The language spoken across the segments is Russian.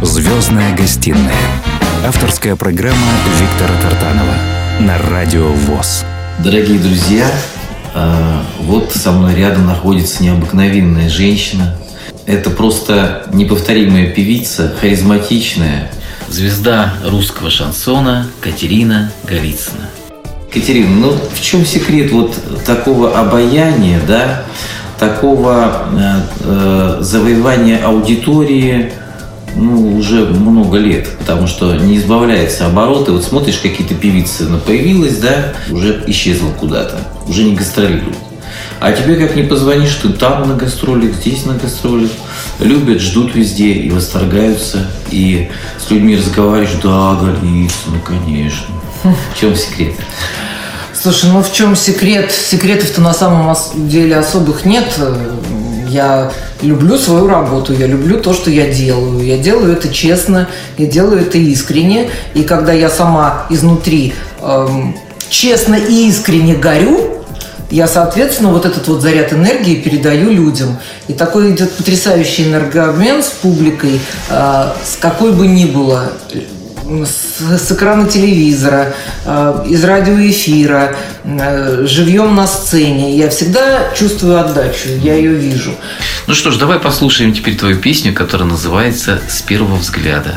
«Звездная гостиная». Авторская программа Виктора Тартанова на Радио ВОЗ. Дорогие друзья, а, вот со мной рядом находится необыкновенная женщина. Это просто неповторимая певица, харизматичная, звезда русского шансона Катерина Голицына. Катерина, ну в чем секрет вот такого обаяния, да, такого э, э, завоевания аудитории, ну, уже много лет, потому что не избавляется обороты. Вот смотришь, какие-то певицы, она появилась, да, уже исчезла куда-то, уже не гастролирует. А тебе как не позвонишь, ты там на гастролях, здесь на гастролях. Любят, ждут везде и восторгаются. И с людьми разговариваешь, да, Галица, ну конечно. В чем секрет? Слушай, ну в чем секрет? Секретов-то на самом деле особых нет. Я люблю свою работу, я люблю то, что я делаю. Я делаю это честно, я делаю это искренне. И когда я сама изнутри эм, честно и искренне горю, я, соответственно, вот этот вот заряд энергии передаю людям. И такой идет потрясающий энергообмен с публикой, э, с какой бы ни было с, с экрана телевизора, э, из радиоэфира, э, живьем на сцене. Я всегда чувствую отдачу, я ее вижу. Ну что ж, давай послушаем теперь твою песню, которая называется «С первого взгляда».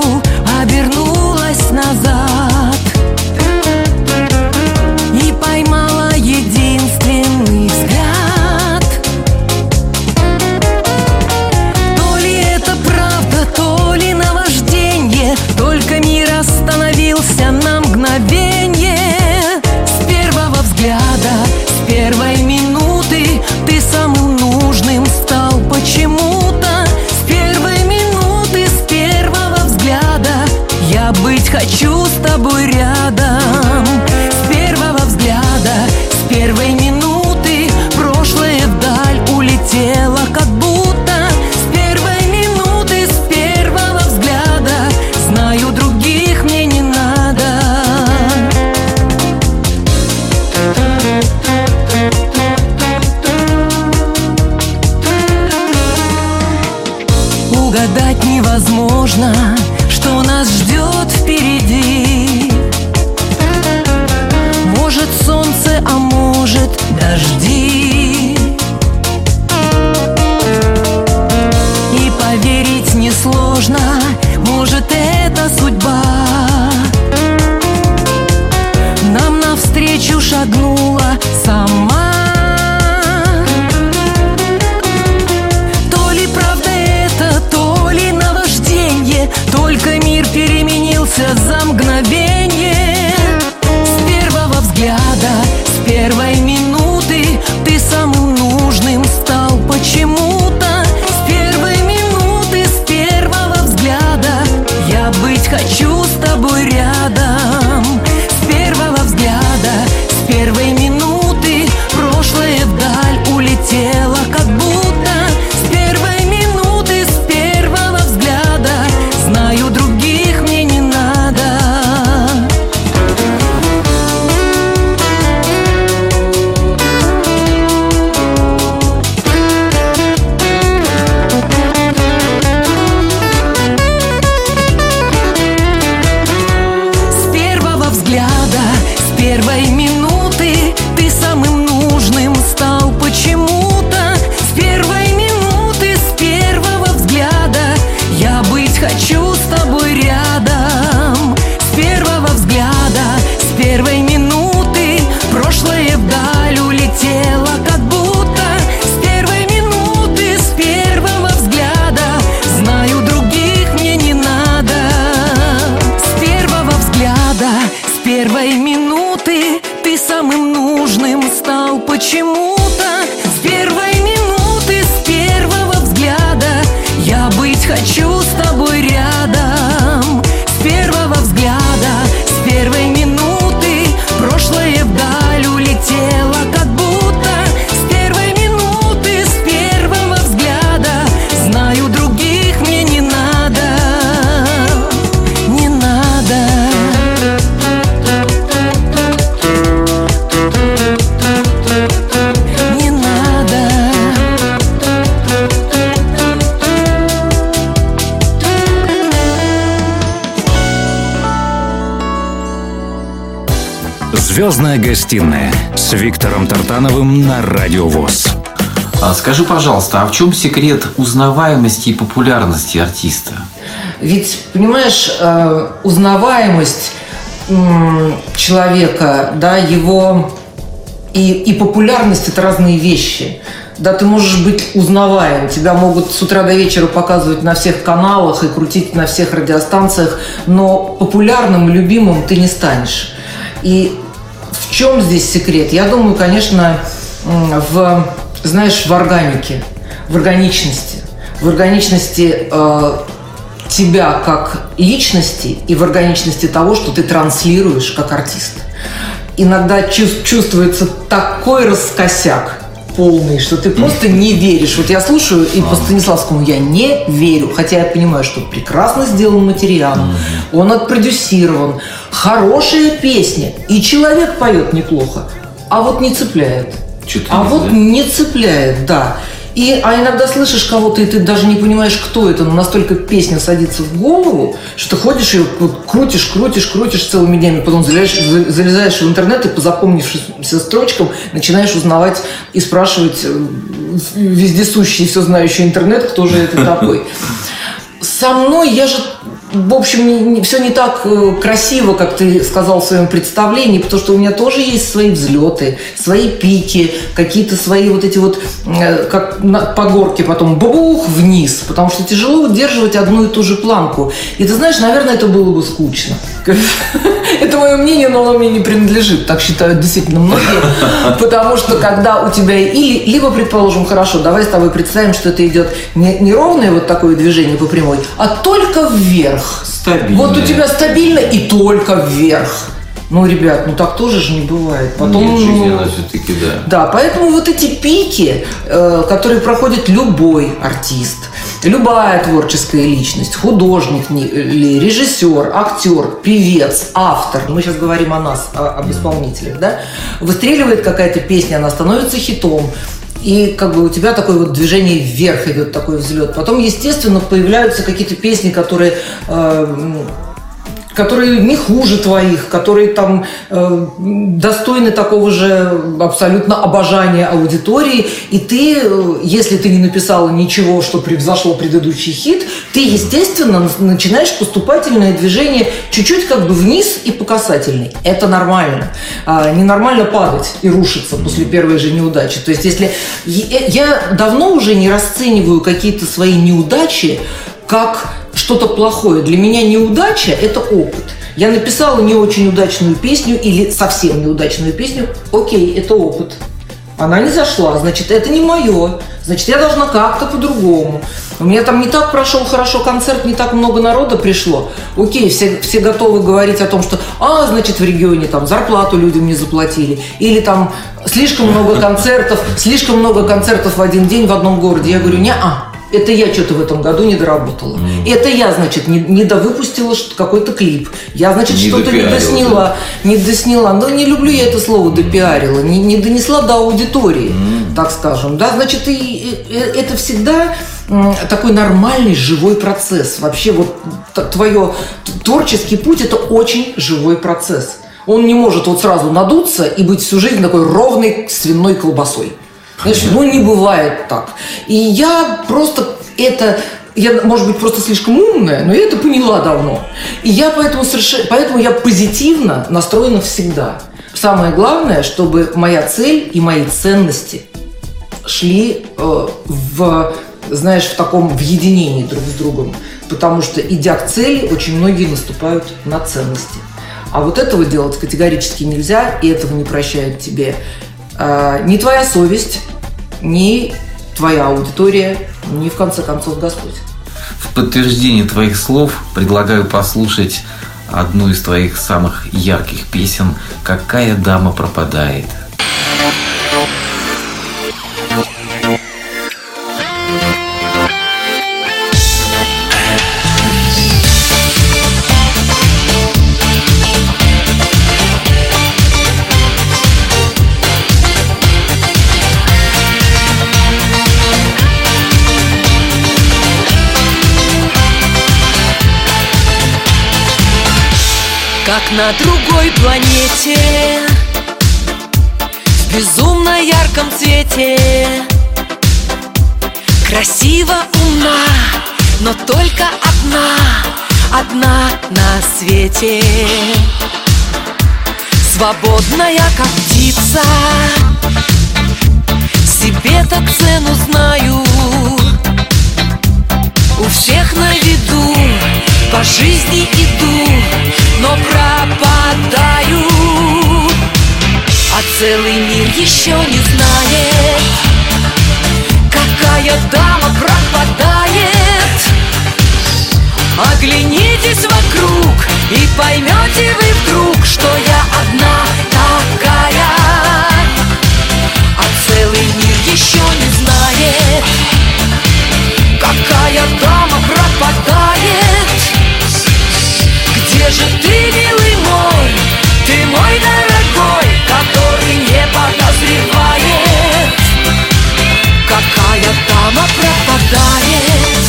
Звездная гостиная с Виктором Тартановым на Радио ВОЗ. А скажи, пожалуйста, а в чем секрет узнаваемости и популярности артиста? Ведь, понимаешь, э, узнаваемость человека, да, его и, и популярность это разные вещи. Да, ты можешь быть узнаваем. Тебя могут с утра до вечера показывать на всех каналах и крутить на всех радиостанциях, но популярным, любимым ты не станешь. И в чем здесь секрет? Я думаю, конечно, в, знаешь, в органике, в органичности. В органичности э, тебя как личности и в органичности того, что ты транслируешь как артист. Иногда чувс- чувствуется такой раскосяк полный, что ты просто не веришь. Вот я слушаю, и по Станиславскому я не верю, хотя я понимаю, что прекрасно сделан материал, он отпродюсирован, хорошая песня, и человек поет неплохо, а вот не цепляет. А вот не цепляет, да. И, а иногда слышишь кого-то, и ты даже не понимаешь, кто это, но настолько песня садится в голову, что ты ходишь и вот крутишь, крутишь, крутишь целыми днями, потом залезаешь, за- залезаешь в интернет и по запомнившимся строчкам начинаешь узнавать и спрашивать э, вездесущий все знающий интернет, кто же это такой. Со мной я же, в общем, все не так э, красиво, как ты сказал в своем представлении, потому что у меня тоже есть свои взлеты, свои пики, какие-то свои вот эти вот, э, как на- по горке потом бабух вниз, потому что тяжело удерживать одну и ту же планку. И ты знаешь, наверное, это было бы скучно. Это мое мнение, но оно мне не принадлежит, так считают действительно многие. Потому что когда у тебя или, либо, предположим, хорошо, давай с тобой представим, что это идет не, не ровное вот такое движение по прямой, а только вверх. Стабильное. Вот у тебя стабильно и только вверх. Ну, ребят, ну так тоже же не бывает. Потом, Нет, жизнь, ну, она все-таки, да. да, поэтому вот эти пики, э, которые проходит любой артист, любая творческая личность, художник или режиссер, актер, певец, автор, мы сейчас говорим о нас, о- об исполнителях, да, выстреливает какая-то песня, она становится хитом, и как бы у тебя такое вот движение вверх идет, такой взлет. Потом, естественно, появляются какие-то песни, которые э, которые не хуже твоих, которые там э, достойны такого же абсолютно обожания аудитории. И ты, э, если ты не написала ничего, что превзошло предыдущий хит, ты, естественно, на- начинаешь поступательное движение чуть-чуть как бы вниз и по касательной. Это нормально. А, ненормально падать и рушиться после первой же неудачи. То есть, если я давно уже не расцениваю какие-то свои неудачи как что-то плохое. Для меня неудача – это опыт. Я написала не очень удачную песню или совсем неудачную песню. Окей, это опыт. Она не зашла, значит, это не мое. Значит, я должна как-то по-другому. У меня там не так прошел хорошо концерт, не так много народа пришло. Окей, все, все готовы говорить о том, что, а, значит, в регионе там зарплату людям не заплатили. Или там слишком много концертов, слишком много концертов в один день в одном городе. Я говорю, не а, это я что-то в этом году не доработала. Это я, значит, не, не довыпустила какой-то клип. Я, значит, что-то не досняла. Не досняла. Но не люблю я это слово допиарила. Не, не донесла до аудитории, так скажем. Да, значит, и, и- это всегда такой нормальный живой процесс. Вообще вот твое творческий путь – это очень живой процесс. Он не может вот сразу надуться и быть всю жизнь такой ровной свиной колбасой. Ну не бывает так. И я просто это я, может быть, просто слишком умная, но я это поняла давно. И я поэтому, совершенно, поэтому я позитивно настроена всегда. Самое главное, чтобы моя цель и мои ценности шли э, в, знаешь, в таком в единении друг с другом. Потому что, идя к цели, очень многие наступают на ценности. А вот этого делать категорически нельзя, и этого не прощает тебе э, ни твоя совесть, ни твоя аудитория, ни, в конце концов, Господь. В подтверждение твоих слов предлагаю послушать одну из твоих самых ярких песен «Какая дама пропадает». Как на другой планете. В безумно ярком цвете. Красиво, умна, но только одна Одна на свете. Свободная, как птица. Себе-то цену знаю. У всех на виду По жизни иду но пропадаю. А целый мир еще не знает Какая дама пропадает. Оглянитесь вокруг и поймете вы вдруг Что я одна такая. А целый мир еще не знает Какая дама пропадает же ты, милый мой, ты мой дорогой, который не подозревает, какая дама пропадает?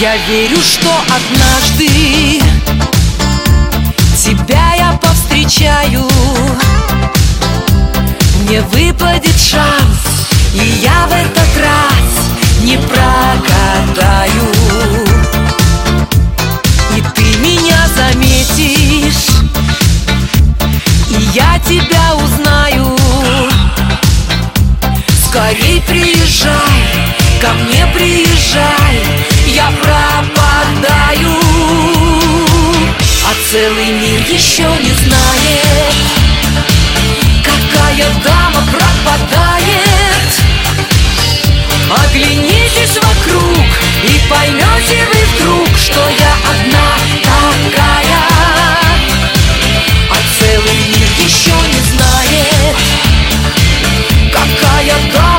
Я верю, что однажды Тебя я повстречаю. Мне выпадет шанс И я в этот раз не прокатаю И ты меня заметишь И я тебя узнаю. Скорей приезжай, ко мне приезжай Я пропадаю А целый мир еще не знает Какая дама пропадает. Оглянитесь вокруг И поймете вы вдруг Что я одна такая А целый мир еще не знает Какая дама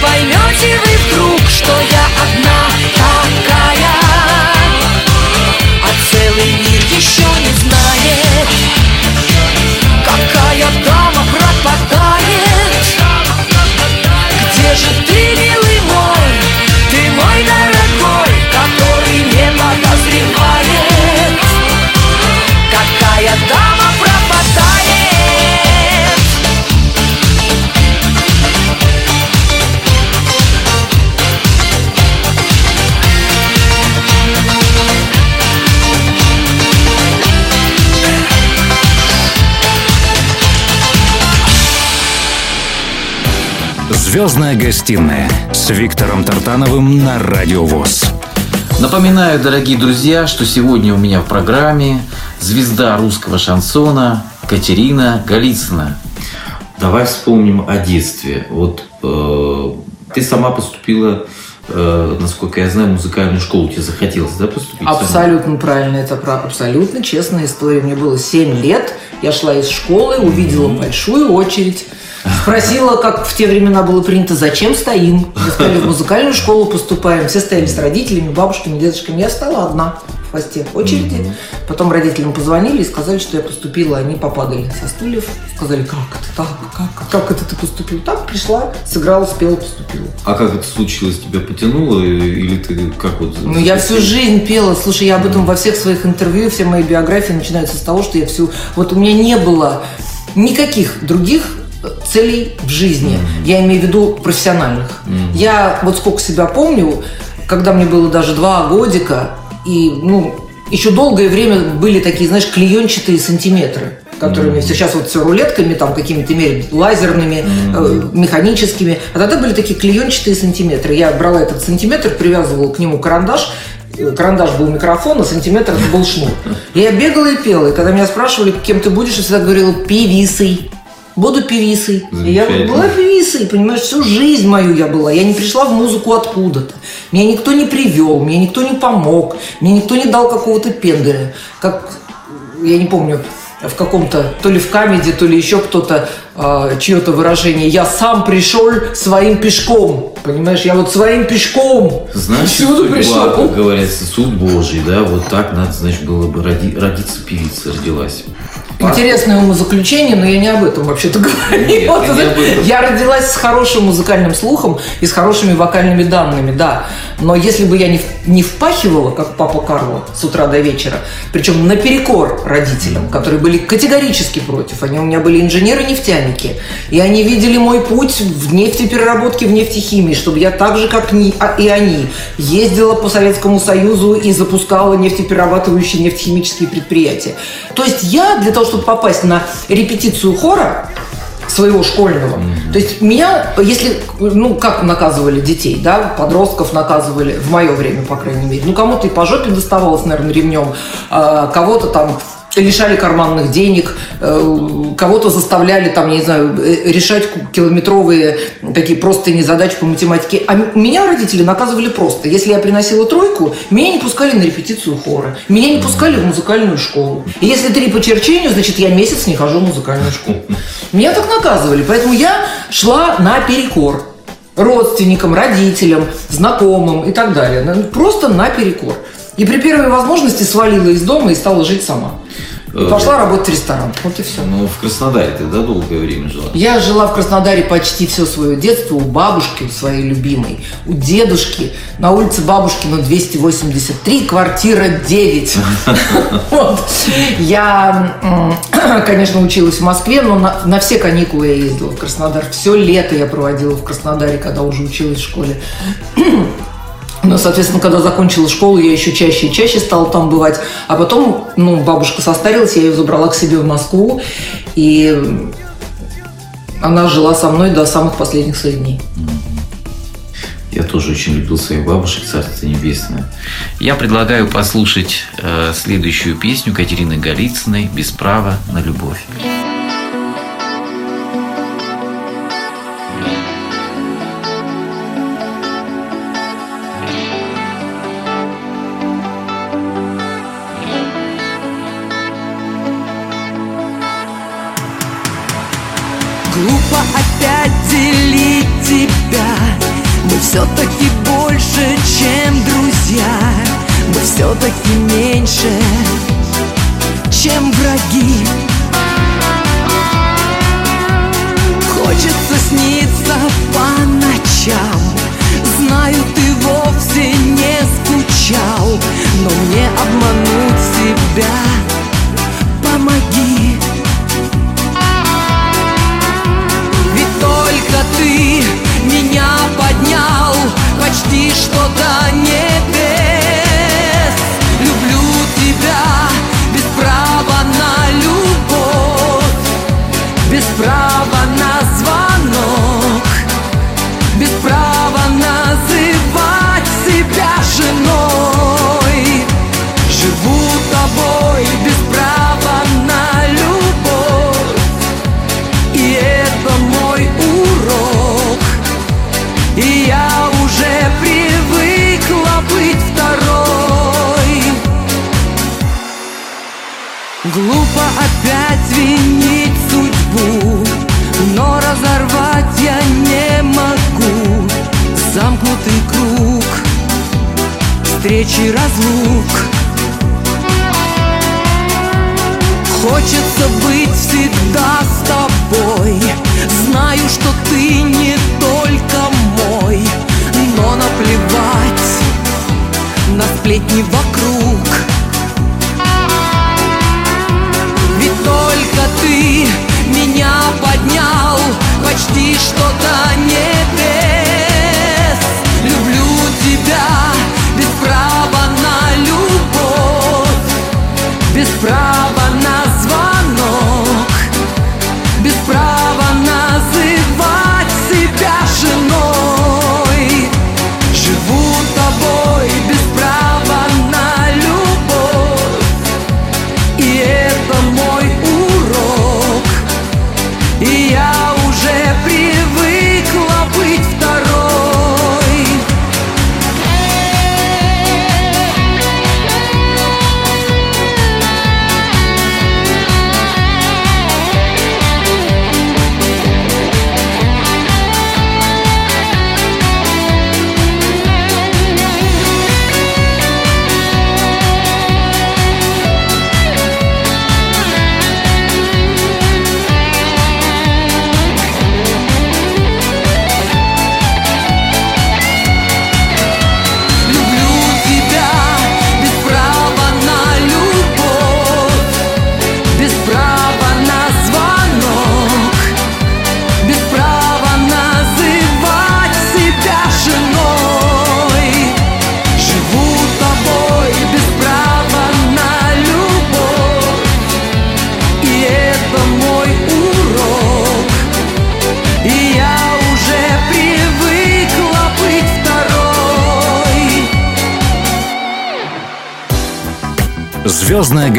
И Звездная гостиная с Виктором Тартановым на Радио ВОЗ. Напоминаю, дорогие друзья, что сегодня у меня в программе звезда русского шансона Катерина Голицына. Давай вспомним о детстве. Вот э, ты сама поступила, э, насколько я знаю, в музыкальную школу. Тебе захотелось, да, поступить? сама? Абсолютно правильно, это про- абсолютно честная история. Мне было 7 лет, я шла из школы, увидела большую очередь. Спросила, как в те времена было принято, зачем стоим. Мне сказали, в музыкальную школу поступаем. Все стояли с родителями, бабушками, дедушками. Я стала одна в хвосте очереди. Потом родителям позвонили и сказали, что я поступила. Они попадали со стульев. Сказали, как это так? Как, как это ты поступила? Так, пришла, сыграла, спела, поступила. А как это случилось? Тебя потянуло или ты как вот? Ну, я всю жизнь пела. Слушай, я об этом во всех своих интервью, все мои биографии начинаются с того, что я всю... Вот у меня не было никаких других целей в жизни. Я имею в виду профессиональных. Я вот сколько себя помню, когда мне было даже два годика, и, ну, еще долгое время были такие, знаешь, клеенчатые сантиметры которыми сейчас вот все рулетками, там какими-то меряют, лазерными, э, механическими. А тогда были такие клеенчатые сантиметры. Я брала этот сантиметр, привязывала к нему карандаш, карандаш был микрофон, а сантиметр был шнур. Я бегала и пела. И когда меня спрашивали, кем ты будешь, я всегда говорила певисой. Буду певисой. И я вот была певисой, понимаешь, всю жизнь мою я была. Я не пришла в музыку откуда-то. Меня никто не привел, мне никто не помог, мне никто не дал какого-то пенделя. Как, я не помню, в каком-то, то ли в камеди, то ли еще кто-то, э, чье-то выражение. Я сам пришел своим пешком. Понимаешь, я вот своим пешком Значит, всюду судьба, пришел. как говорится, суд Божий, да, вот так надо, значит, было бы роди- родиться певица, родилась. Интересное умозаключение, но я не об этом вообще-то говорю. Нет, Вот не об этом. Я родилась с хорошим музыкальным слухом и с хорошими вокальными данными, да. Но если бы я не, не впахивала, как папа Карло, с утра до вечера, причем наперекор родителям, которые были категорически против, они у меня были инженеры-нефтяники, и они видели мой путь в нефтепереработке, в нефтехимии, чтобы я так же, как а- и они, ездила по Советскому Союзу и запускала нефтеперерабатывающие нефтехимические предприятия. То есть я для того, чтобы попасть на репетицию хора, своего школьного. То есть меня, если, ну, как наказывали детей, да, подростков наказывали, в мое время, по крайней мере, ну, кому-то и по жопе доставалось, наверное, ремнем, а кого-то там лишали карманных денег, э, кого-то заставляли там, не знаю, э, решать километровые такие простые задачи по математике. А меня родители наказывали просто. Если я приносила тройку, меня не пускали на репетицию хора, меня не пускали в музыкальную школу. И если три по черчению, значит, я месяц не хожу в музыкальную школу. Меня так наказывали, поэтому я шла на перекор родственникам, родителям, знакомым и так далее. Ну, Просто наперекор. И при первой возможности свалила из дома и стала жить сама. И Э, пошла работать в ресторан. Вот и все. Ну, в Краснодаре ты, да, долгое время жила? Я жила в Краснодаре почти все свое детство у бабушки, у своей любимой, у дедушки на улице Бабушкина 283, квартира 9. Вот. Я, конечно, училась в Москве, но на все каникулы я ездила в Краснодар. Все лето я проводила в Краснодаре, когда уже училась в школе. Но, соответственно, когда закончила школу, я еще чаще и чаще стала там бывать. А потом, ну, бабушка состарилась, я ее забрала к себе в Москву. И она жила со мной до самых последних своих дней. Я тоже очень любил своих бабушек, царство небесное. Я предлагаю послушать э, следующую песню Катерины Голицыной «Без права на любовь». Все-таки больше, чем друзья. Мы все-таки меньше, чем враги. Хочется сниться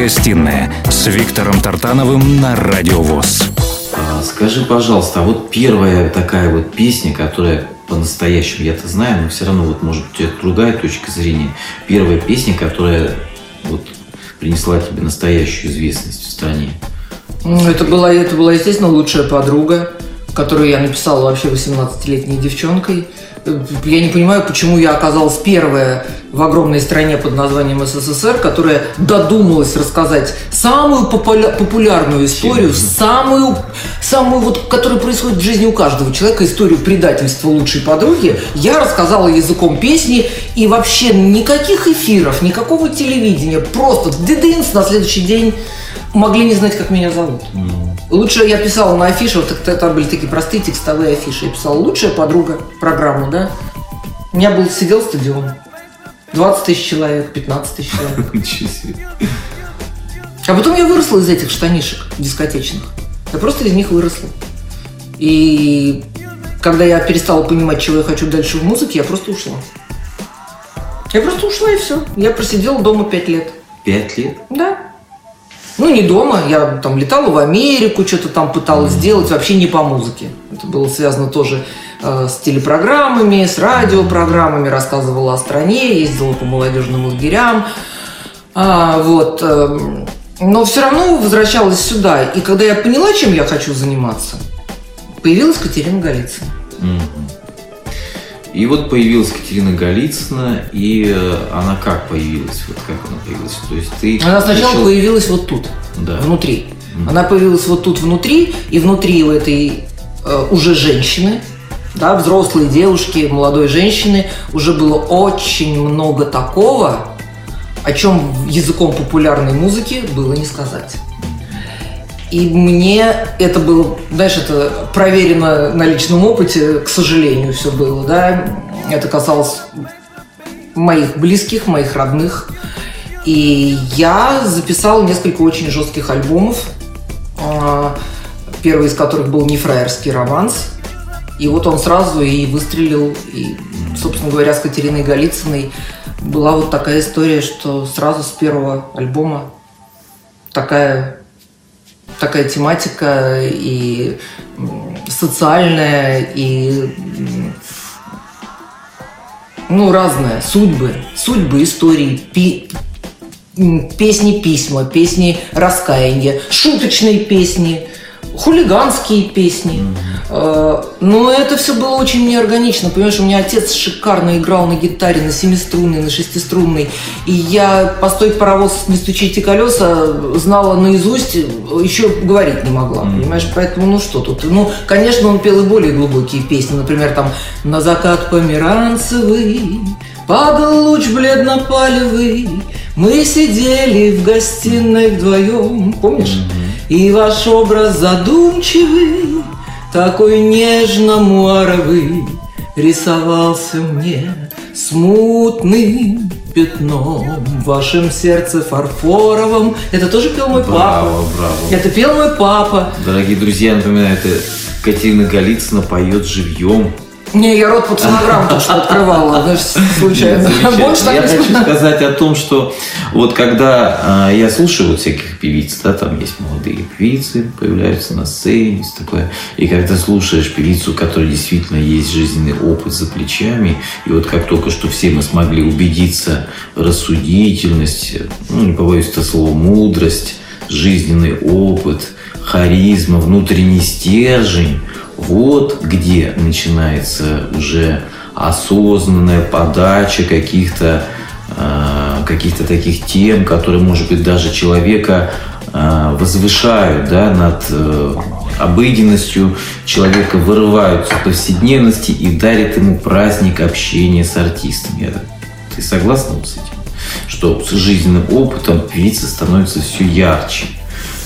гостиная с Виктором Тартановым на Радио ВОЗ. А, Скажи, пожалуйста, а вот первая такая вот песня, которая по-настоящему, я-то знаю, но все равно вот может у тебя другая точка зрения. Первая песня, которая вот принесла тебе настоящую известность в стране. Ну, Это была, это была, естественно, лучшая подруга, которую я написала вообще 18-летней девчонкой. Я не понимаю, почему я оказалась первая в огромной стране под названием СССР, которая додумалась рассказать самую популя- популярную историю, самую, самую вот, которая происходит в жизни у каждого человека, историю предательства лучшей подруги. Я рассказала языком песни и вообще никаких эфиров, никакого телевидения, просто дедынс на следующий день могли не знать, как меня зовут. Лучше я писала на вот это, это были такие простые текстовые афиши. Я писала «Лучшая подруга» программу, да. У меня был, сидел стадион. 20 тысяч человек, 15 тысяч человек. Ничего себе. А потом я выросла из этих штанишек дискотечных. Я просто из них выросла. И когда я перестала понимать, чего я хочу дальше в музыке, я просто ушла. Я просто ушла и все. Я просидела дома 5 лет. Пять лет? Да. Ну, не дома. Я там летала в Америку, что-то там пыталась сделать, вообще не по музыке. Это было связано тоже с телепрограммами, с радиопрограммами, рассказывала о стране, ездила по молодежным лагерям. А, вот. эм, но все равно возвращалась сюда. И когда я поняла, чем я хочу заниматься, появилась Катерина Голицына. И вот появилась Катерина Голицына, и э, она как появилась? Вот как она появилась? То есть ты... Она сначала пришел- появилась вот тут, Да. внутри. Она появилась вот тут внутри, и внутри у этой э, уже женщины, да, взрослой девушки, молодой женщины, уже было очень много такого, о чем языком популярной музыки было не сказать. И мне это было, знаешь, это проверено на личном опыте, к сожалению, все было, да. Это касалось моих близких, моих родных. И я записала несколько очень жестких альбомов, а, первый из которых был «Нефраерский романс». И вот он сразу и выстрелил. И, собственно говоря, с Катериной Голицыной была вот такая история, что сразу с первого альбома такая такая тематика и социальная, и ну, разная. Судьбы. Судьбы, истории, пи- песни, письма, песни раскаяния, шуточные песни, хулиганские песни. Э, Но это все было очень неорганично. Понимаешь, у меня отец шикарно играл на гитаре, на семиструнной, на шестиструнной. И я «Постой, паровоз, не стучите колеса» знала наизусть, еще говорить не могла. Понимаешь, поэтому ну что тут? Ну, конечно, он пел и более глубокие песни. Например, там «На закат померанцевый», Падал луч бледно-палевый, мы сидели в гостиной вдвоем, помнишь? И ваш образ задумчивый, такой нежно-муаровый, рисовался мне смутным пятном в вашем сердце фарфоровом. Это тоже пел мой папа. Браво, браво. Это пел мой папа. Дорогие друзья, напоминаю, это Катерина Голицына поет живьем. Не, я рот под фонограмму только что открывала, знаешь, случайно. Больше так Я хочу сказать о том, что вот когда а, я слушаю вот всяких певиц, да, там есть молодые певицы, появляются на сцене, есть такое. И когда слушаешь певицу, у которой действительно есть жизненный опыт за плечами, и вот как только что все мы смогли убедиться в рассудительности, ну, не побоюсь этого слова, мудрость, жизненный опыт, харизма, внутренний стержень, вот где начинается уже осознанная подача каких-то э, каких-то таких тем, которые, может быть, даже человека э, возвышают да, над э, обыденностью, человека вырывают из повседневности и дарят ему праздник общения с так- Ты согласна с этим? Что с жизненным опытом певица становится все ярче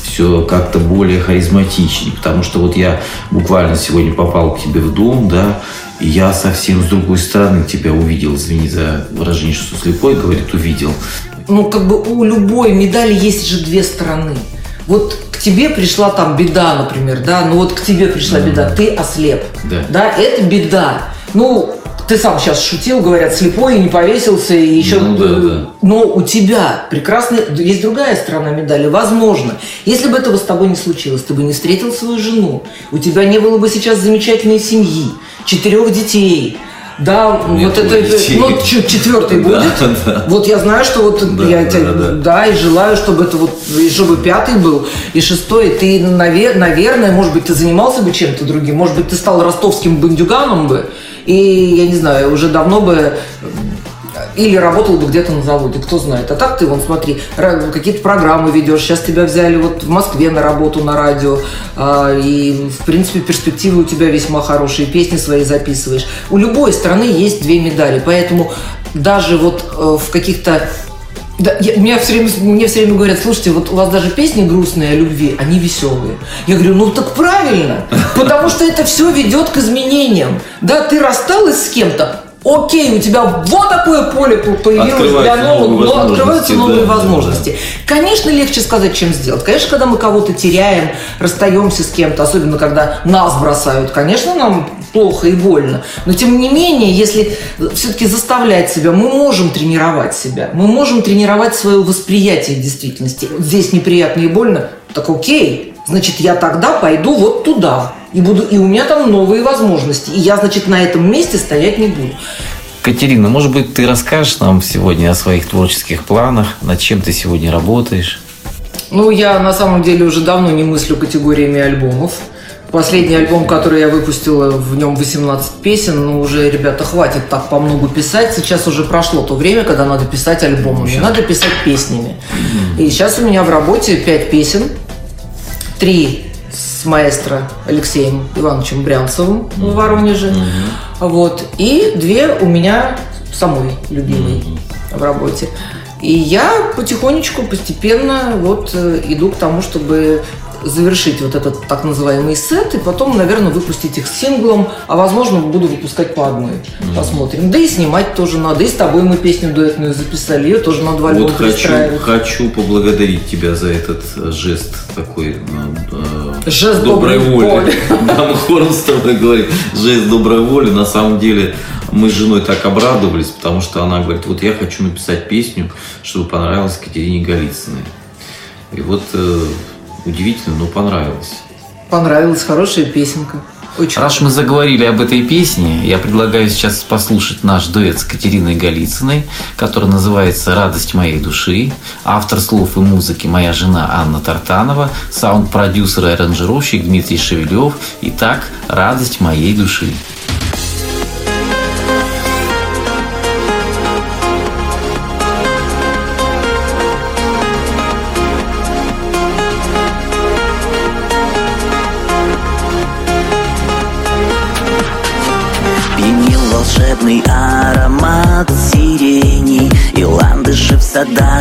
все как-то более харизматичнее. Потому что вот я буквально сегодня попал к тебе в дом, да, и я совсем с другой стороны тебя увидел. Извини за выражение, что слепой, говорит, увидел. Ну, как бы у любой медали есть же две стороны. Вот к тебе пришла там беда, например, да, ну вот к тебе пришла беда, ты ослеп. Да. это беда. Ну, ты сам сейчас шутил, говорят, слепой и не повесился, и еще... Ну да, да. Но у тебя прекрасно... Есть другая сторона медали. Возможно, если бы этого с тобой не случилось, ты бы не встретил свою жену, у тебя не было бы сейчас замечательной семьи, четырех детей, да, Нет вот это, детей. ну, четвертый Да, будет. да. Вот я знаю, что вот Да, я да, тебя, да. да, и желаю, чтобы это вот, и чтобы пятый был, и шестой. Ты, наве- наверное, может быть, ты занимался бы чем-то другим, может быть, ты стал ростовским бандюганом бы, и, я не знаю, уже давно бы м, или работал бы где-то на заводе, кто знает. А так ты, вон, смотри, какие-то программы ведешь. Сейчас тебя взяли вот в Москве на работу на радио. а, и, в принципе, перспективы у тебя весьма хорошие. Песни свои записываешь. У любой страны есть две медали. Поэтому даже вот э, в каких-то да, я- меня все время, мне все время говорят, слушайте, вот у вас даже песни грустные о любви, они веселые. Я говорю, ну так правильно, потому что это все ведет к изменениям. Да, ты рассталась с кем-то, окей, у тебя вот такое поле по- появилось для новых, но открываются новые да, да, возможности. Конечно, легче сказать, чем сделать. Конечно, когда мы кого-то теряем, расстаемся с кем-то, особенно когда нас бросают, конечно, нам плохо и больно. Но тем не менее, если все-таки заставлять себя, мы можем тренировать себя, мы можем тренировать свое восприятие действительности. Здесь неприятно и больно, так окей, значит, я тогда пойду вот туда. И, буду, и у меня там новые возможности. И я, значит, на этом месте стоять не буду. Катерина, может быть, ты расскажешь нам сегодня о своих творческих планах, над чем ты сегодня работаешь? Ну, я на самом деле уже давно не мыслю категориями альбомов. Последний альбом, который я выпустила, в нем 18 песен, ну уже, ребята, хватит так по многу писать. Сейчас уже прошло то время, когда надо писать альбомами, надо писать песнями. И сейчас у меня в работе 5 песен, три с маэстро Алексеем Ивановичем Брянцевым в Воронеже, вот, и две у меня самой любимой в работе. И я потихонечку, постепенно вот э, иду к тому, чтобы завершить вот этот так называемый сет, и потом, наверное, выпустить их синглом, а возможно, буду выпускать по одной. Посмотрим. Да и снимать тоже надо. И с тобой мы песню дуэтную записали, ее тоже надо Вот хочу, хочу поблагодарить тебя за этот э, жест такой э, э, Жест доброй доброй воли. с тобой говорим, жест доброй воли. На самом деле мы с женой так обрадовались, потому что она говорит, вот я хочу написать песню, чтобы понравилась Катерине Голицыной. И вот э, удивительно, но понравилось. Понравилась хорошая песенка. Очень Раз мы заговорили об этой песне, я предлагаю сейчас послушать наш дуэт с Катериной Голицыной, который называется «Радость моей души». Автор слов и музыки моя жена Анна Тартанова, саунд-продюсер и аранжировщик Дмитрий Шевелев. Итак, «Радость моей души». Ландыши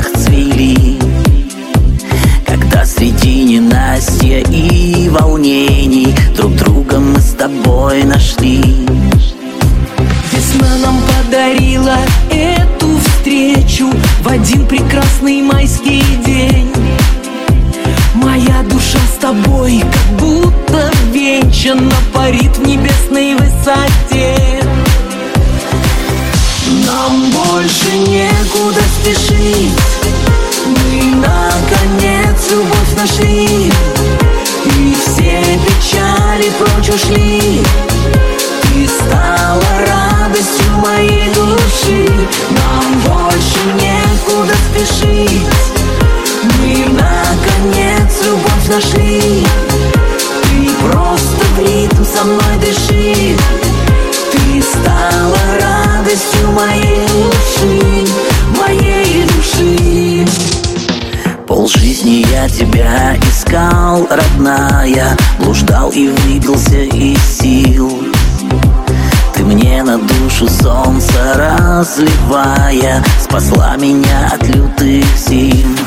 моей души Моей души. Пол я тебя искал, родная Блуждал и выбился из сил. Ты мне на душу солнце разливая Спасла меня от лютых зим.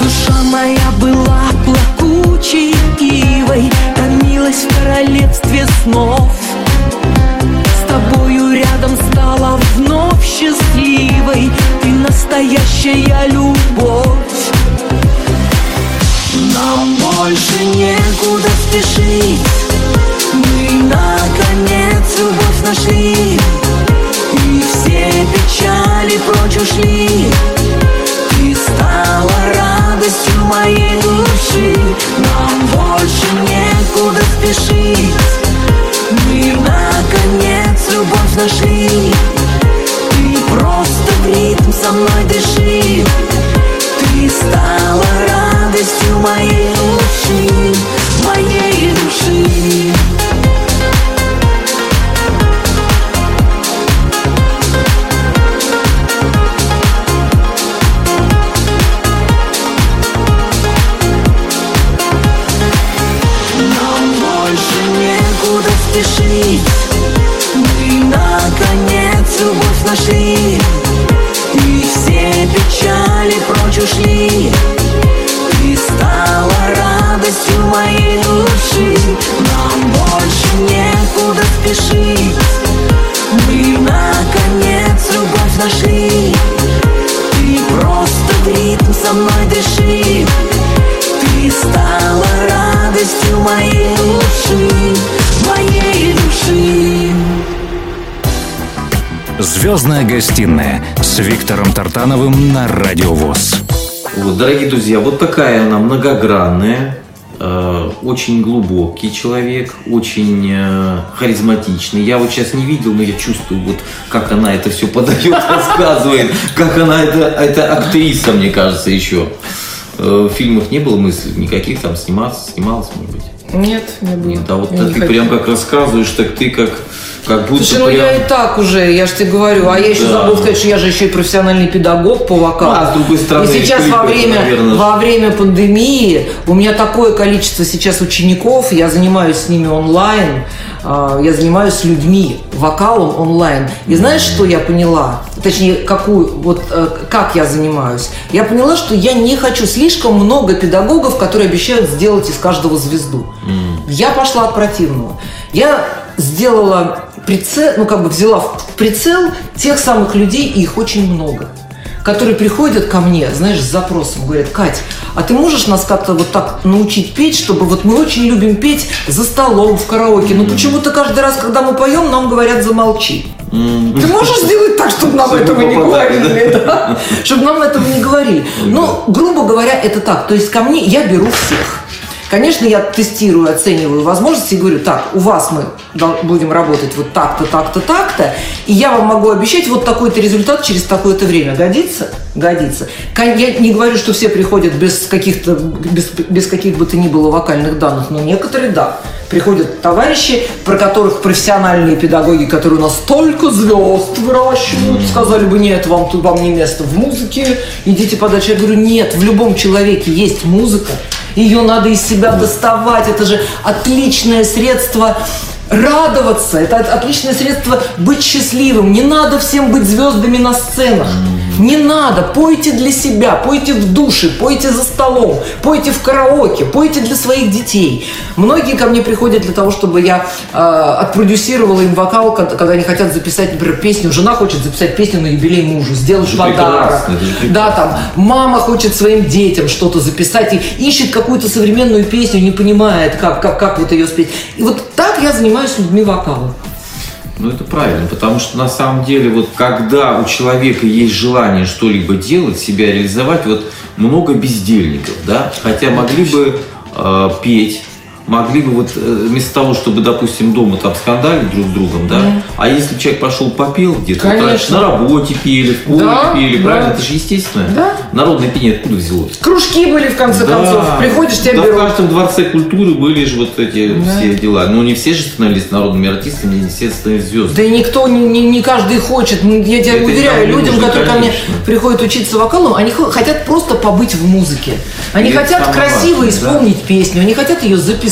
Душа моя была плакучей ивой Томилась в королевстве снов рядом стала вновь счастливой. Ты настоящая любовь. Нам больше некуда спешить. Мы наконец любовь нашли. И все печали прочь ушли. Ты стала радостью моей души. Нам больше некуда спешить. Мы наконец любовь нашли. Ты просто в ритм со мной дыши. Ты стала радостью моей души Моей души нашли И все печали прочь ушли. Ты стала радостью моей души. Нам больше некуда спешить. Мы наконец любовь нашли Звездная гостиная с Виктором Тартановым на Радио ВОЗ. Вот, дорогие друзья, вот такая она многогранная, э, очень глубокий человек, очень э, харизматичный. Я вот сейчас не видел, но я чувствую, вот как она это все подает, рассказывает, как она это, это актриса, мне кажется, еще. Э, в фильмах не было мыслей никаких там сниматься, снималась, может быть. Нет, не было. Нет, а вот Я так не ты хочу. прям как рассказываешь, так ты как, как будто Слушай, ну прям... я и так уже, я же тебе говорю, а я еще Да. забыл сказать, что я же еще и профессиональный педагог по вокалу. А, с другой стороны, и сейчас клипы, во время, наверное, во время пандемии у меня такое количество сейчас учеников, я занимаюсь с ними онлайн, а, я занимаюсь с людьми вокалом онлайн. И знаешь, что я поняла? Точнее, какую, вот э, как я занимаюсь? Я поняла, что я не хочу слишком много педагогов, которые обещают сделать из каждого звезду. Я пошла от противного. Я сделала прицел, ну как бы взяла в прицел тех самых людей, и их очень много которые приходят ко мне, знаешь, с запросом, говорят, Кать, а ты можешь нас как-то вот так научить петь, чтобы вот мы очень любим петь за столом, в караоке, но почему-то каждый раз, когда мы поем, нам говорят, замолчи. Ты можешь сделать так, чтобы нам этого не говорили, да? Чтобы нам этого не говорили. Ну, грубо говоря, это так. То есть ко мне я беру всех. Конечно, я тестирую, оцениваю возможности и говорю, так, у вас мы будем работать вот так-то, так-то, так-то, и я вам могу обещать вот такой-то результат через такое-то время. Годится? Годится. Я не говорю, что все приходят без каких-то, без, без каких бы то ни было вокальных данных, но некоторые да. Приходят товарищи, про которых профессиональные педагоги, которые у нас столько звезд выращивают, сказали бы, нет, вам тут вам не место в музыке, идите подальше. Я говорю, нет, в любом человеке есть музыка, ее надо из себя доставать. Это же отличное средство радоваться. Это от- отличное средство быть счастливым. Не надо всем быть звездами на сценах. Не надо. Пойте для себя, пойте в душе, пойте за столом, пойте в караоке, пойте для своих детей. Многие ко мне приходят для того, чтобы я э, отпродюсировала им вокал, когда когда они хотят записать, например, песню. Жена хочет записать песню на юбилей мужу, сделать Это подарок. Да, там мама хочет своим детям что-то записать и ищет какую-то современную песню, не понимает, как, как, как вот ее спеть. И вот так я занимаюсь людьми вокалом. Ну, это правильно, потому что на самом деле, вот когда у человека есть желание что-либо делать, себя реализовать, вот много бездельников, да, хотя могли бы э, петь, могли бы вот э, вместо того, чтобы, допустим, дома там скандалить друг с другом, да, Мгм. а если человек пошел попел где-то, Конечно. на работе пели, в поле Да, пели, да. правильно? Это же естественно. Да. Народное пение откуда взялось? Кружки были, в конце Да. концов. Приходишь, тебя да, в берут. каждом дворце культуры были же вот эти Да. все дела. Ну, не все же становились народными артистами, не все становились звездами. Да и никто, не, не, не каждый хочет. Ну, Я тебя Это уверяю, людям, нужно, которые ко мне конечно. приходят учиться вокалу, они хо- хотят просто побыть в музыке. Они это хотят красиво важное, исполнить песню, они хотят ее записать,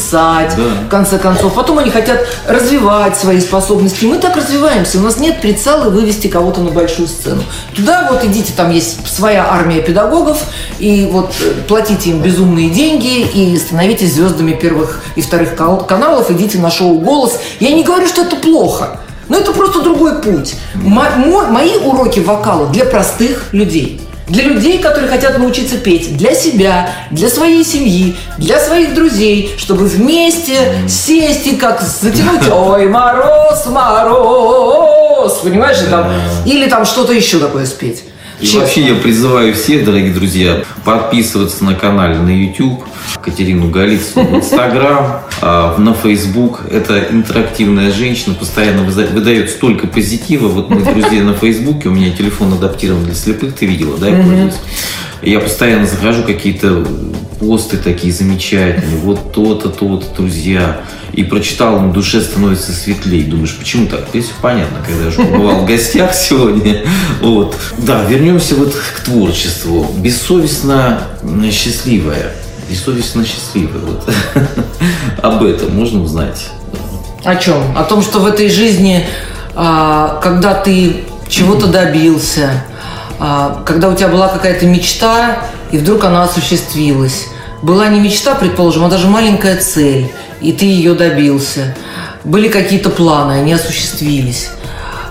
Да. в конце концов. Потом они хотят развивать свои способности. Мы так развиваемся. У нас нет прицела вывести кого-то на большую сцену. Туда вот идите, там есть своя армия педагогов, и вот э, платите им безумные деньги, и становитесь звездами первых и вторых каналов, идите на шоу «Голос». Я не говорю, что это плохо. Но это просто другой путь. Мо- мои уроки вокала для простых людей. Для людей, которые хотят научиться петь для себя, для своей семьи, для своих друзей, чтобы вместе сесть и как затянуть «Ой, мороз, мороз!» Понимаешь? там, или там что-то еще такое спеть. И Честно. вообще я призываю всех, дорогие друзья, подписываться на канале на YouTube, Катерину Голицыну в Instagram, а, на Facebook. Это интерактивная женщина, постоянно выдает столько позитива. Вот мы друзья на Фейсбуке, у меня телефон адаптирован для слепых, ты видела, да, я пользуюсь? Я постоянно захожу, какие-то посты такие замечательные, вот то-то, то-то, друзья. И прочитал, на душе становится светлее. Думаешь, почему так? Здесь понятно, когда я уже побывал в гостях сегодня. Вот. Да, вернемся вот к творчеству. Бессовестно м, счастливая. Бессовестно счастливая. Вот. Об этом можно узнать. О чем? О том, что в этой жизни, а, когда ты чего-то добился, а, когда у тебя была какая-то мечта, и вдруг она осуществилась. Была не мечта, предположим, а даже маленькая цель, и ты ее добился. Были какие-то планы, они осуществились.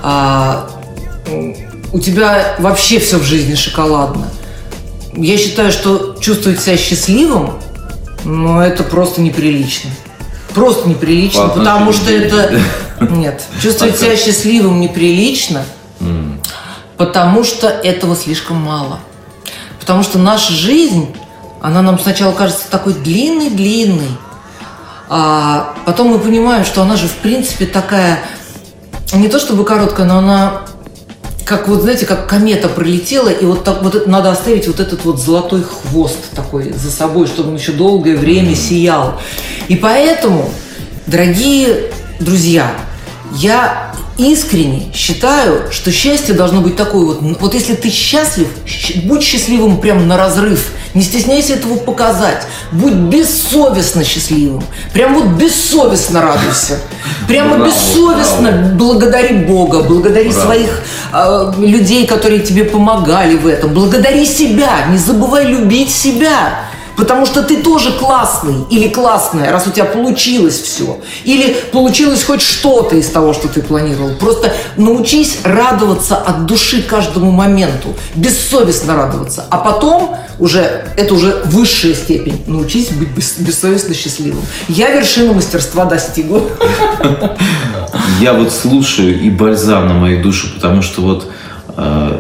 А, у тебя вообще все в жизни шоколадно. Я считаю, что чувствовать себя счастливым, ну, это просто неприлично. Просто неприлично, По потому что это... Нет, чувствовать себя счастливым неприлично, потому что этого слишком мало. Потому что наша жизнь, она нам сначала кажется такой длинной-длинной, а потом мы понимаем, что она же в принципе такая, не то чтобы короткая, но она как вот, знаете, как комета пролетела, и вот так вот надо оставить вот этот вот золотой хвост такой за собой, чтобы он еще долгое время сиял. И поэтому, дорогие друзья, я искренне считаю, что счастье должно быть такое вот. Вот если ты счастлив, будь счастливым прям на разрыв. Не стесняйся этого показать. Будь бессовестно счастливым. Прям вот бессовестно радуйся. Прямо Браво, бессовестно благодари Бога, благодари Браво. своих э, людей, которые тебе помогали в этом. Благодари себя, не забывай любить себя. Потому что ты тоже классный или классная, раз у тебя получилось все. Или получилось хоть что-то из того, что ты планировал. Просто научись радоваться от души каждому моменту. Бессовестно радоваться. А потом уже, это уже высшая степень. Научись быть бес- бессовестно счастливым. Я вершину мастерства достигла. Я вот слушаю и бальзам на мою душу, потому что вот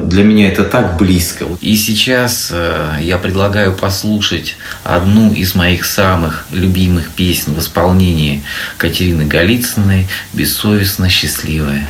для меня это так близко. И сейчас э, я предлагаю послушать одну из моих самых любимых песен в исполнении Катерины Голицыной «Бессовестно счастливая».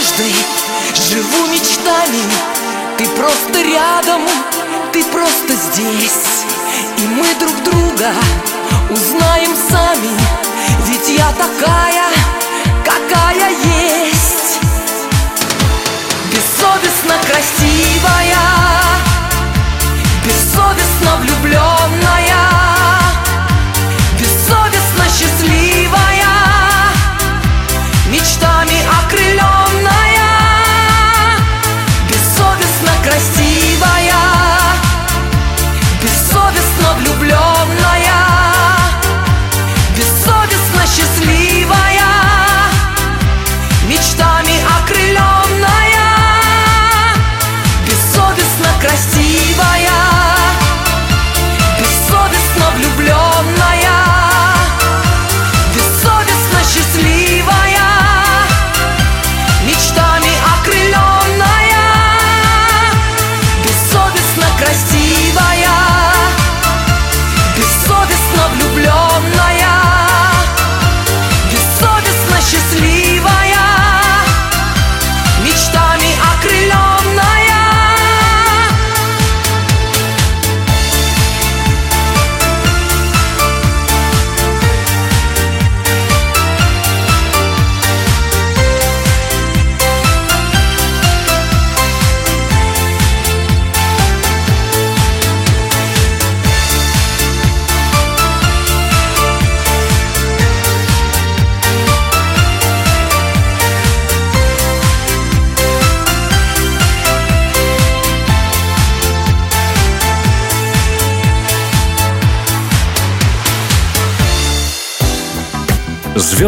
Надеждой, живу мечтами. Ты просто рядом, ты просто здесь. И мы друг друга узнаем сами. Ведь я такая, какая есть. Бессовестно красивая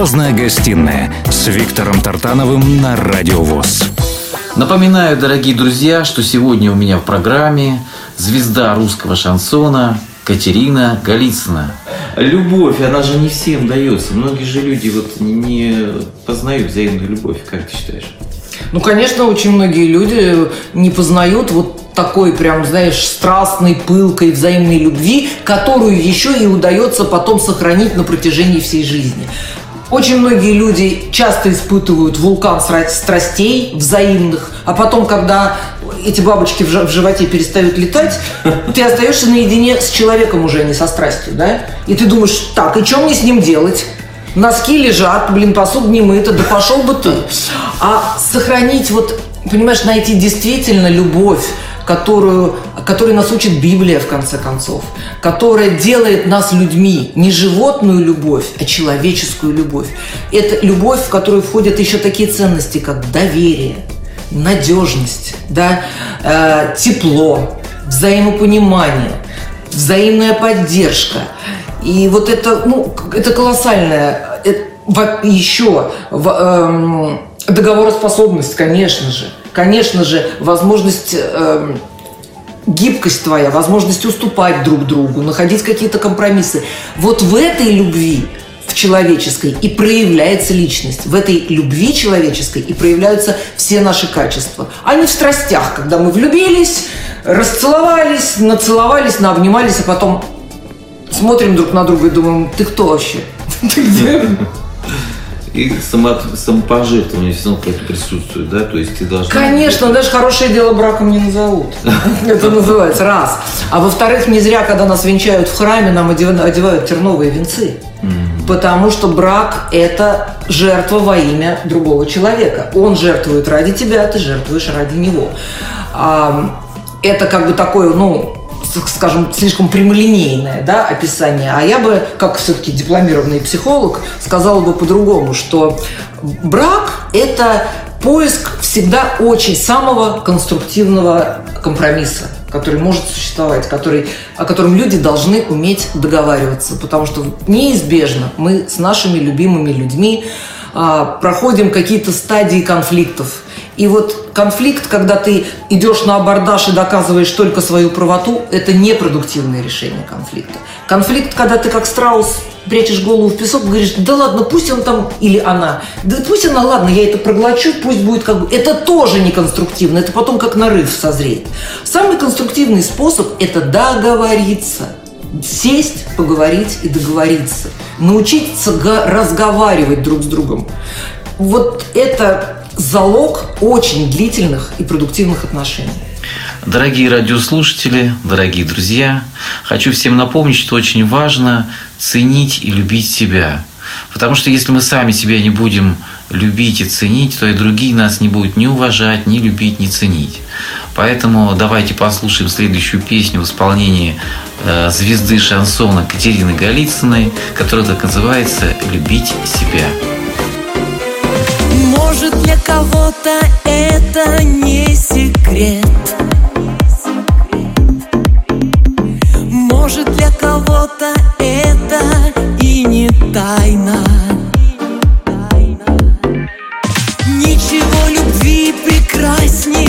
Звездная гостиная с Виктором Тартановым на Радио ВОЗ. Напоминаю, дорогие друзья, что сегодня у меня в программе звезда русского шансона Катерина Голицына. Любовь, она же не всем дается. Многие же люди вот не познают взаимную любовь, как ты считаешь? Ну, конечно, очень многие люди не познают вот такой прям, знаешь, страстной, пылкой, взаимной любви, которую еще и удается потом сохранить на протяжении всей жизни. Очень многие люди часто испытывают вулкан страстей взаимных, а потом, когда эти бабочки в жи- в животе перестают летать, ты остаешься наедине с человеком уже, а не со страстью, да? И ты думаешь, так, и что мне с ним делать? Носки лежат, блин, посуд не мыта, да пошел бы ты. А сохранить вот, понимаешь, найти действительно любовь, которую, которой нас учит Библия, в конце концов, которая делает нас людьми, не животную любовь, а человеческую любовь. Это любовь, в которую входят еще такие ценности, как доверие, надежность, да, э, тепло, взаимопонимание, взаимная поддержка. И вот это, ну, это колоссальное. э, во- Еще в- эм, договороспособность, конечно же. Конечно же, возможность эм, гибкость твоя, возможность уступать друг другу, находить какие-то компромиссы. Вот в этой любви, в человеческой, и проявляется личность. В этой любви человеческой и проявляются все наши качества. А не в страстях, когда мы влюбились, расцеловались, нацеловались, наобнимались, а потом смотрим друг на друга и думаем, ты кто вообще? Ты где? И само, самопожертвование все равно при- присутствует, да? То есть ты должна... Конечно, даже хорошее дело браком не назовут. Это называется раз. А во-вторых, не зря, когда нас венчают в храме, нам одев- одевают терновые венцы. Потому что брак – это жертва во имя другого человека. Он жертвует ради тебя, ты жертвуешь ради него. А, Это как бы такое, ну, скажем, слишком прямолинейное да, описание. А я бы, как все-таки дипломированный психолог, сказала бы по-другому, что брак – это поиск всегда очень самого конструктивного компромисса, который может существовать, который, о котором люди должны уметь договариваться, потому что неизбежно мы с нашими любимыми людьми а, проходим какие-то стадии конфликтов. И вот конфликт, когда ты идешь на абордаж и доказываешь только свою правоту, это непродуктивное решение конфликта. Конфликт, когда ты как страус прячешь голову в песок говоришь, да ладно, пусть он там или она, да пусть она, ладно, я это проглочу, пусть будет как бы... Это тоже не конструктивно, это потом как нарыв созреет. Самый конструктивный способ – это договориться. Сесть, поговорить и договориться. Научиться разговаривать друг с другом. вот это залог очень длительных и продуктивных отношений. Дорогие радиослушатели, дорогие друзья, хочу всем напомнить, что очень важно ценить и любить себя. Потому что если мы сами себя не будем любить и ценить, то и другие нас не будут ни уважать, ни любить, ни ценить. Поэтому давайте послушаем следующую песню в исполнении э, звезды шансона Катерины Голицыной, которая так называется «Любить себя». Может для кого-то это не секрет. Может для кого-то это и не тайна. Ничего любви прекрасней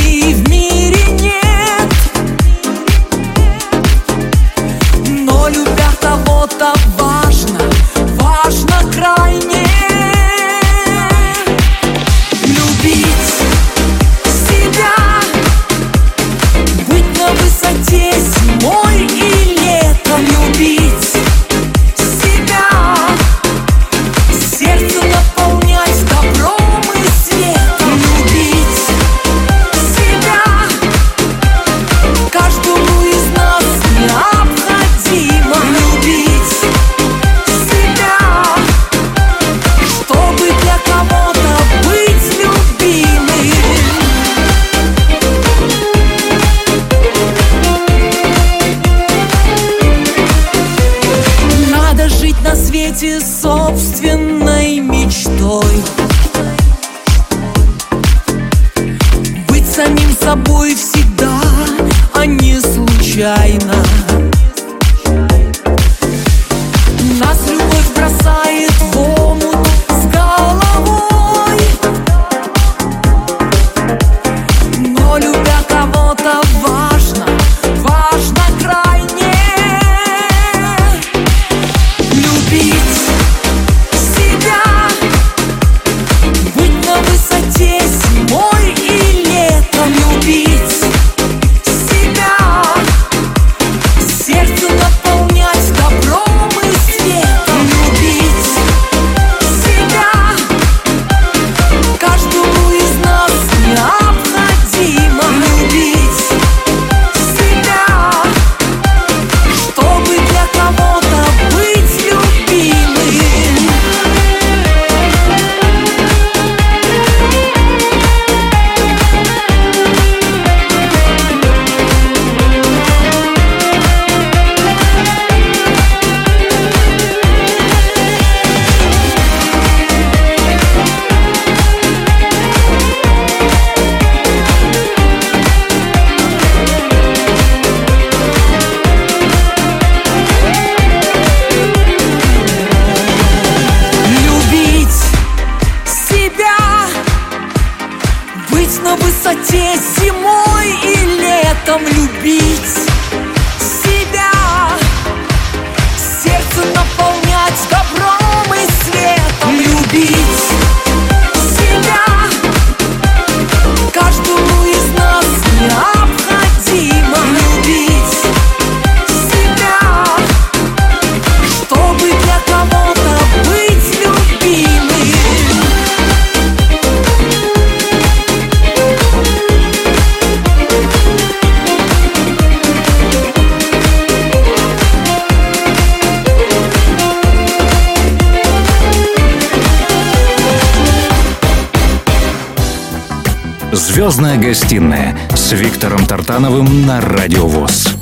Звездная гостиная с Виктором Тартановым на Радио ВОЗ.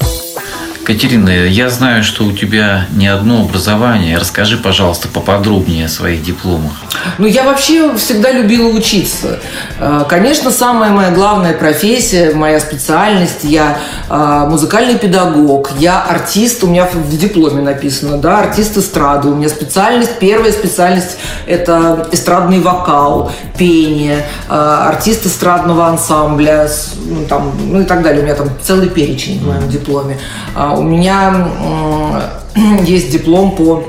Катерина, я знаю, что у тебя не одно образование. Расскажи, пожалуйста, поподробнее о своих дипломах. Ну, я вообще всегда любила учиться. Э, Конечно, самая моя главная профессия, моя специальность, я музыкальный педагог, я артист, у меня в дипломе написано, да, артист эстрады. У меня специальность, первая специальность – это эстрадный вокал, пение, э, артист эстрадного ансамбля, ну, там, ну и так далее. У меня там целый перечень в моем дипломе. А У меня есть диплом по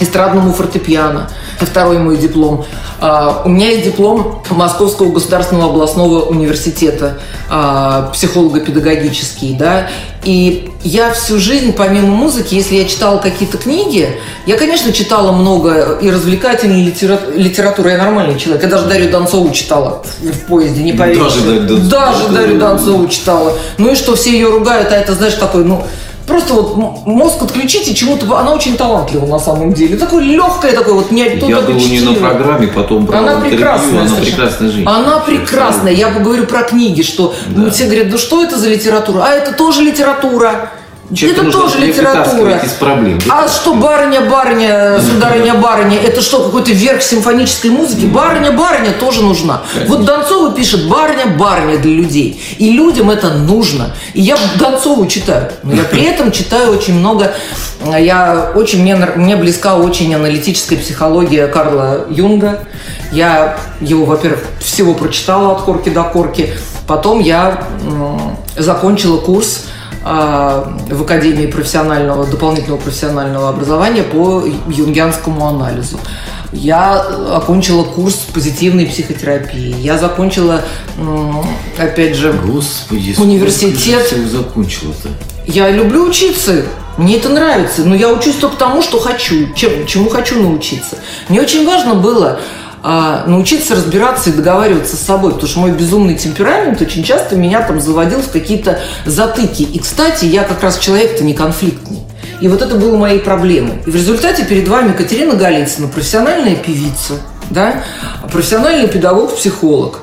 эстрадному фортепиано. Это второй мой диплом. А, у меня есть диплом Московского государственного областного университета, а, психолого-педагогический, да, и я всю жизнь, помимо музыки, если я читала какие-то книги, я, конечно, читала много и развлекательной литературы, я нормальный человек, я даже Дарью Донцову читала в поезде, не поверишь. Даже Донцову. Даже Дарью Донцову читала. Ну и что, все ее ругают, а это, знаешь, такой, ну, Просто вот мозг отключите чему-то. Она очень талантлива на самом деле. Такое легкое, такое вот не Я был у нее на программе, потом Она прекрасная. Она прекрасная жизнь. Она прекрасная. Я говорю про книги, что да. все говорят, да что это за литература? А это тоже литература. Человек это тоже литература. Из проблем. А что барыня, барыня, сударыня, барыня, это что, какой-то верх симфонической музыки? Барыня, барыня тоже нужна. Конечно. Вот Донцова пишет барыня, барыня для людей. И людям это нужно. И я Донцову читаю. Но я при этом читаю очень много. Я очень, мне, мне близка очень аналитическая психология Карла Юнга. Я его, во-первых, всего прочитала от корки до корки. Потом я закончила курс в Академии профессионального, дополнительного профессионального образования по юнгианскому анализу. Я окончила курс позитивной психотерапии. Я закончила, опять же, Господи, университет. Ты закончила-то? Я люблю учиться. Мне это нравится, но я учусь только тому, что хочу, чем, чему хочу научиться. Мне очень важно было а, научиться разбираться и договариваться с собой, потому что мой безумный темперамент очень часто меня там заводил в какие-то затыки. И, кстати, я как раз человек-то не конфликтный. И вот это было моей проблемой. И в результате перед вами Катерина Голицына, профессиональная певица, да, профессиональный педагог-психолог,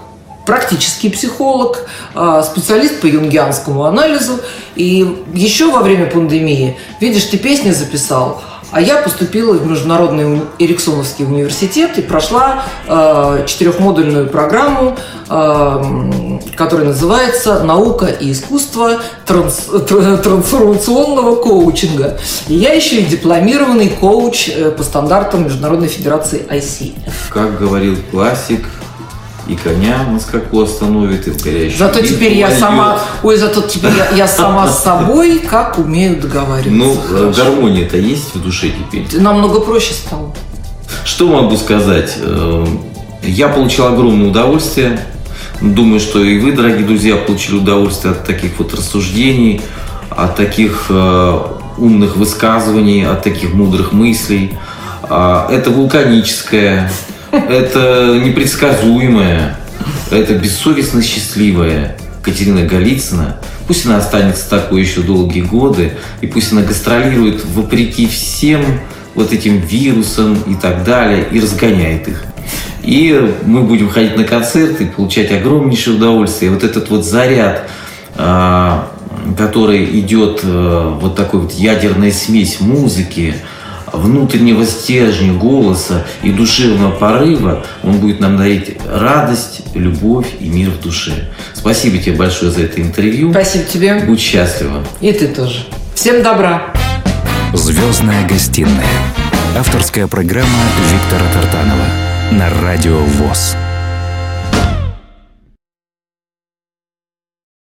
практический психолог, а, специалист по юнгианскому анализу. И еще во время пандемии, видишь, ты песни записал, а я поступила в Международный Эриксоновский университет и прошла э, четырехмодульную программу, э, которая называется «Наука и искусство транс, трансформационного коучинга». И я еще и дипломированный коуч э, по стандартам Международной Федерации IC. Как говорил классик, и коня на скаку остановит, и в горящую Зато теперь я сама, ой, зато теперь я, я сама с собой как умею договариваться. Ну, э, гармония-то есть в душе теперь? Намного проще стало. Что могу сказать? Э, я получил огромное удовольствие. Думаю, что и вы, дорогие друзья, получили удовольствие от таких вот рассуждений, от таких э, умных высказываний, от таких мудрых мыслей. А, это вулканическое, это непредсказуемая, это бессовестно счастливая Катерина Голицына. Пусть она останется такой еще долгие годы, и пусть она гастролирует вопреки всем вот этим вирусам и так далее, и разгоняет их. И мы будем ходить на концерты, получать огромнейшее удовольствие. Вот этот вот заряд, а, который идет, а, вот такой вот ядерная смесь музыки, внутреннего стержня, голоса и душевного порыва, он будет нам дарить радость, любовь и мир в душе. Спасибо тебе большое за это интервью. Спасибо тебе. Будь счастлива. И ты тоже. Всем добра. Звездная гостиная. Авторская программа Виктора Тартанова на радио ВОЗ.